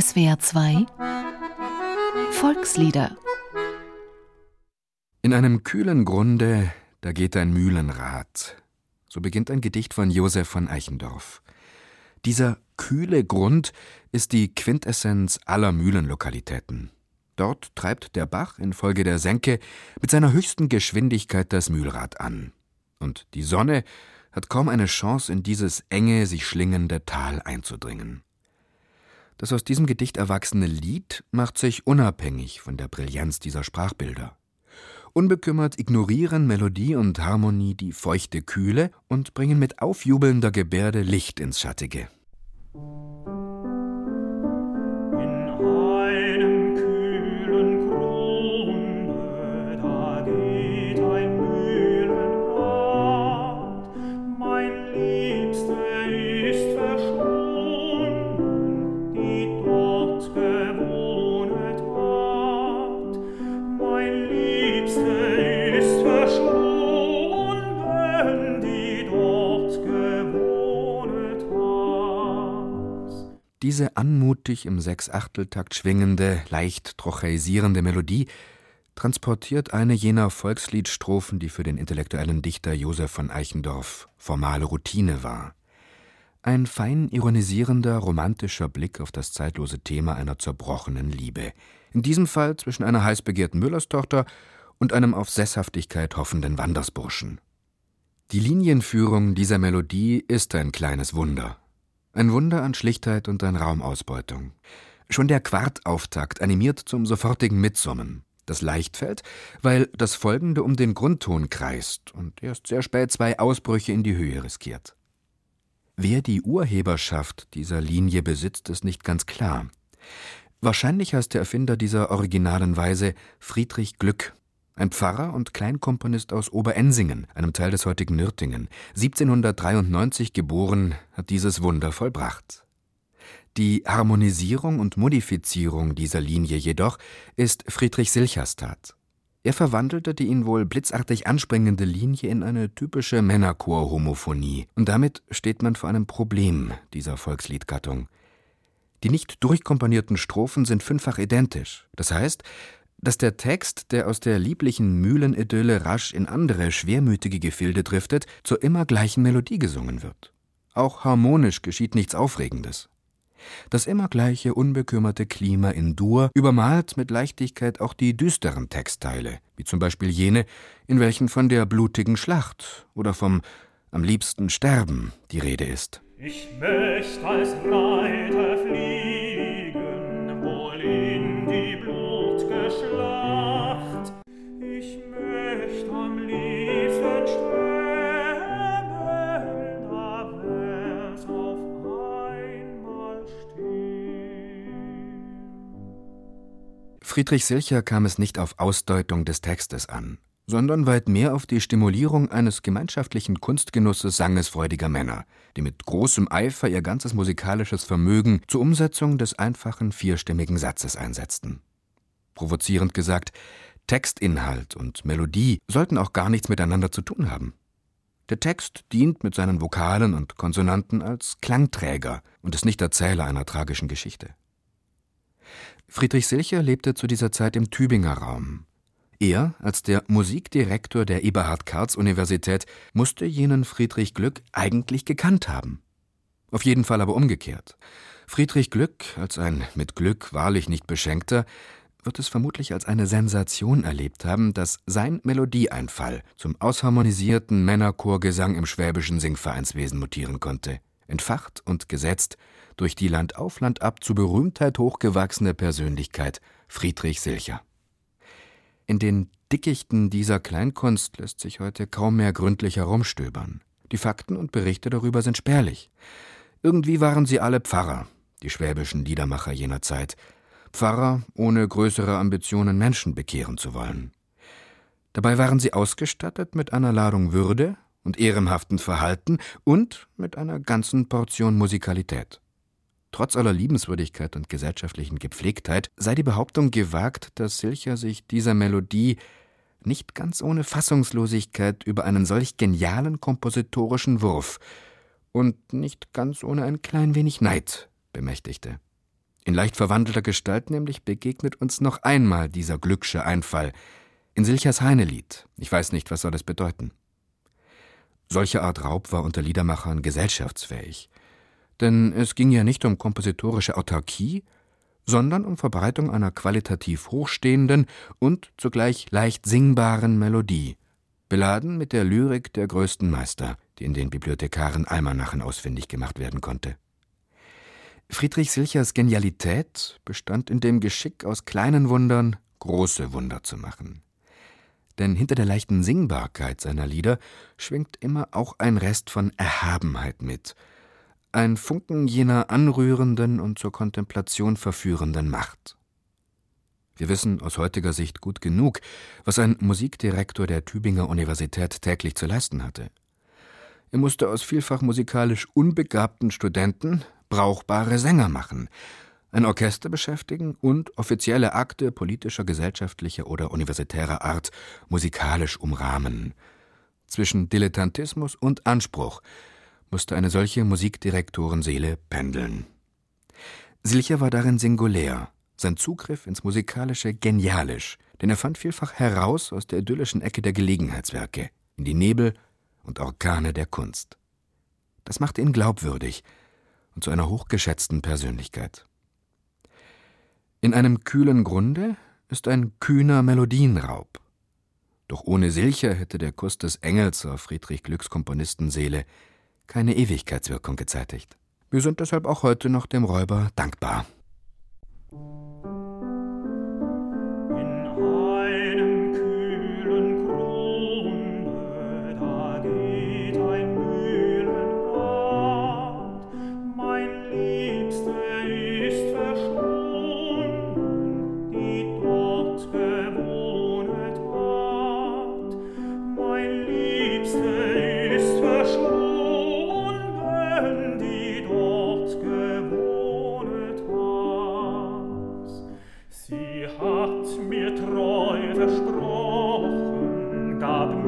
SWR 2 Volkslieder In einem kühlen Grunde, da geht ein Mühlenrad. So beginnt ein Gedicht von Josef von Eichendorff. Dieser kühle Grund ist die Quintessenz aller Mühlenlokalitäten. Dort treibt der Bach infolge der Senke mit seiner höchsten Geschwindigkeit das Mühlrad an. Und die Sonne hat kaum eine Chance, in dieses enge, sich schlingende Tal einzudringen. Das aus diesem Gedicht erwachsene Lied macht sich unabhängig von der Brillanz dieser Sprachbilder. Unbekümmert ignorieren Melodie und Harmonie die feuchte Kühle und bringen mit aufjubelnder Gebärde Licht ins Schattige. Diese anmutig im Sechsachteltakt schwingende, leicht trocheisierende Melodie transportiert eine jener Volksliedstrophen, die für den intellektuellen Dichter Josef von Eichendorff formale Routine war. Ein fein ironisierender, romantischer Blick auf das zeitlose Thema einer zerbrochenen Liebe. In diesem Fall zwischen einer heiß begehrten Müllerstochter und einem auf Sesshaftigkeit hoffenden Wandersburschen. Die Linienführung dieser Melodie ist ein kleines Wunder. Ein Wunder an Schlichtheit und an Raumausbeutung. Schon der Quartauftakt animiert zum sofortigen Mitsummen. Das leicht fällt, weil das Folgende um den Grundton kreist und erst sehr spät zwei Ausbrüche in die Höhe riskiert. Wer die Urheberschaft dieser Linie besitzt, ist nicht ganz klar. Wahrscheinlich heißt der Erfinder dieser originalen Weise Friedrich Glück, ein Pfarrer und Kleinkomponist aus Oberensingen, einem Teil des heutigen Nürtingen. 1793 geboren, hat dieses Wunder vollbracht. Die Harmonisierung und Modifizierung dieser Linie jedoch ist Friedrich Silchers Tat. Er verwandelte die ihn wohl blitzartig anspringende Linie in eine typische Männerchor-Homophonie. Und damit steht man vor einem Problem dieser Volksliedgattung. Die nicht durchkomponierten Strophen sind fünffach identisch. Das heißt, dass der Text, der aus der lieblichen Mühlenidylle rasch in andere schwermütige Gefilde driftet, zur immer gleichen Melodie gesungen wird. Auch harmonisch geschieht nichts Aufregendes. Das immer gleiche unbekümmerte Klima in Dur übermalt mit Leichtigkeit auch die düsteren Textteile, wie zum Beispiel jene, in welchen von der blutigen Schlacht oder vom am liebsten Sterben die Rede ist. Ich möcht als Reiter fliehen Friedrich Silcher kam es nicht auf Ausdeutung des Textes an, sondern weit mehr auf die Stimulierung eines gemeinschaftlichen Kunstgenusses sangesfreudiger Männer, die mit großem Eifer ihr ganzes musikalisches Vermögen zur Umsetzung des einfachen vierstimmigen Satzes einsetzten. Provozierend gesagt, Textinhalt und Melodie sollten auch gar nichts miteinander zu tun haben. Der Text dient mit seinen Vokalen und Konsonanten als Klangträger und ist nicht Erzähler einer tragischen Geschichte. Friedrich Silcher lebte zu dieser Zeit im Tübinger Raum. Er, als der Musikdirektor der Eberhard-Karls-Universität, musste jenen Friedrich Glück eigentlich gekannt haben. Auf jeden Fall aber umgekehrt. Friedrich Glück, als ein mit Glück wahrlich nicht beschenkter, wird es vermutlich als eine Sensation erlebt haben, dass sein Melodieeinfall zum ausharmonisierten Männerchorgesang im schwäbischen Singvereinswesen mutieren konnte, entfacht und gesetzt durch die Land auf Land ab zu Berühmtheit hochgewachsene Persönlichkeit Friedrich Silcher. In den Dickichten dieser Kleinkunst lässt sich heute kaum mehr gründlich herumstöbern. Die Fakten und Berichte darüber sind spärlich. Irgendwie waren sie alle Pfarrer, die schwäbischen Liedermacher jener Zeit. Pfarrer, ohne größere Ambitionen Menschen bekehren zu wollen. Dabei waren sie ausgestattet mit einer Ladung Würde und ehrenhaften Verhalten und mit einer ganzen Portion Musikalität. Trotz aller Liebenswürdigkeit und gesellschaftlichen Gepflegtheit sei die Behauptung gewagt, dass Silcher sich dieser Melodie nicht ganz ohne Fassungslosigkeit über einen solch genialen kompositorischen Wurf und nicht ganz ohne ein klein wenig Neid bemächtigte. In leicht verwandelter Gestalt nämlich begegnet uns noch einmal dieser glücksche Einfall. In Silchers Heinelied. Ich weiß nicht, was soll das bedeuten. Solche Art Raub war unter Liedermachern gesellschaftsfähig. Denn es ging ja nicht um kompositorische Autarkie, sondern um Verbreitung einer qualitativ hochstehenden und zugleich leicht singbaren Melodie, beladen mit der Lyrik der größten Meister, die in den Bibliothekaren Almanachen ausfindig gemacht werden konnte. Friedrich Silchers Genialität bestand in dem Geschick, aus kleinen Wundern große Wunder zu machen. Denn hinter der leichten Singbarkeit seiner Lieder schwingt immer auch ein Rest von Erhabenheit mit, ein Funken jener anrührenden und zur Kontemplation verführenden Macht. Wir wissen aus heutiger Sicht gut genug, was ein Musikdirektor der Tübinger Universität täglich zu leisten hatte. Er musste aus vielfach musikalisch unbegabten Studenten brauchbare Sänger machen, ein Orchester beschäftigen und offizielle Akte politischer, gesellschaftlicher oder universitärer Art musikalisch umrahmen. Zwischen Dilettantismus und Anspruch musste eine solche Musikdirektorenseele pendeln. Silcher war darin singulär, sein Zugriff ins Musikalische genialisch, denn er fand vielfach heraus aus der idyllischen Ecke der Gelegenheitswerke, in die Nebel und Orkane der Kunst. Das machte ihn glaubwürdig und zu einer hochgeschätzten Persönlichkeit. In einem kühlen Grunde ist ein kühner Melodienraub. Doch ohne Silcher hätte der Kuss des Engels auf Friedrich Glücks Komponistenseele keine Ewigkeitswirkung gezeitigt. Wir sind deshalb auch heute noch dem Räuber dankbar.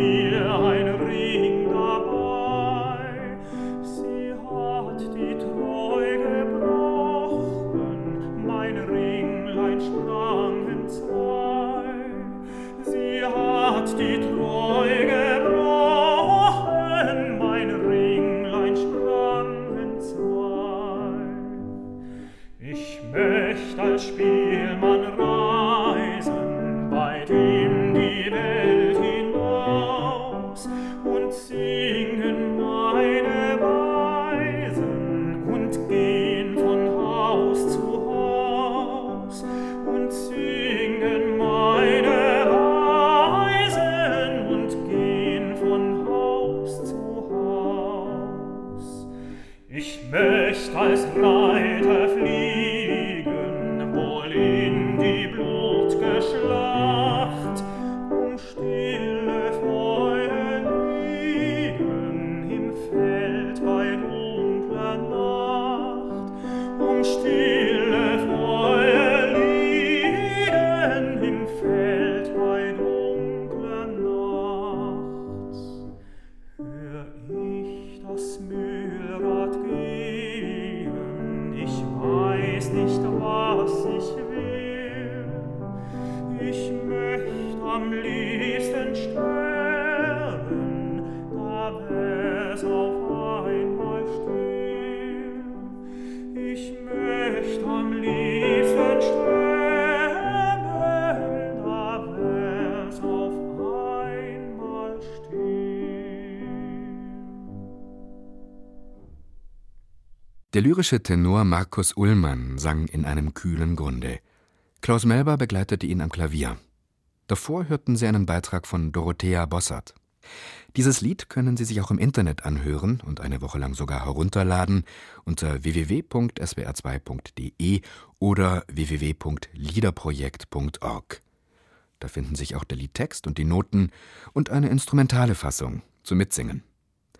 mir Der lyrische Tenor Markus Ullmann sang in einem kühlen Grunde. Klaus Melber begleitete ihn am Klavier. Davor hörten Sie einen Beitrag von Dorothea Bossert. Dieses Lied können Sie sich auch im Internet anhören und eine Woche lang sogar herunterladen unter www.swr2.de oder www.liederprojekt.org. Da finden sich auch der Liedtext und die Noten und eine instrumentale Fassung zum Mitsingen.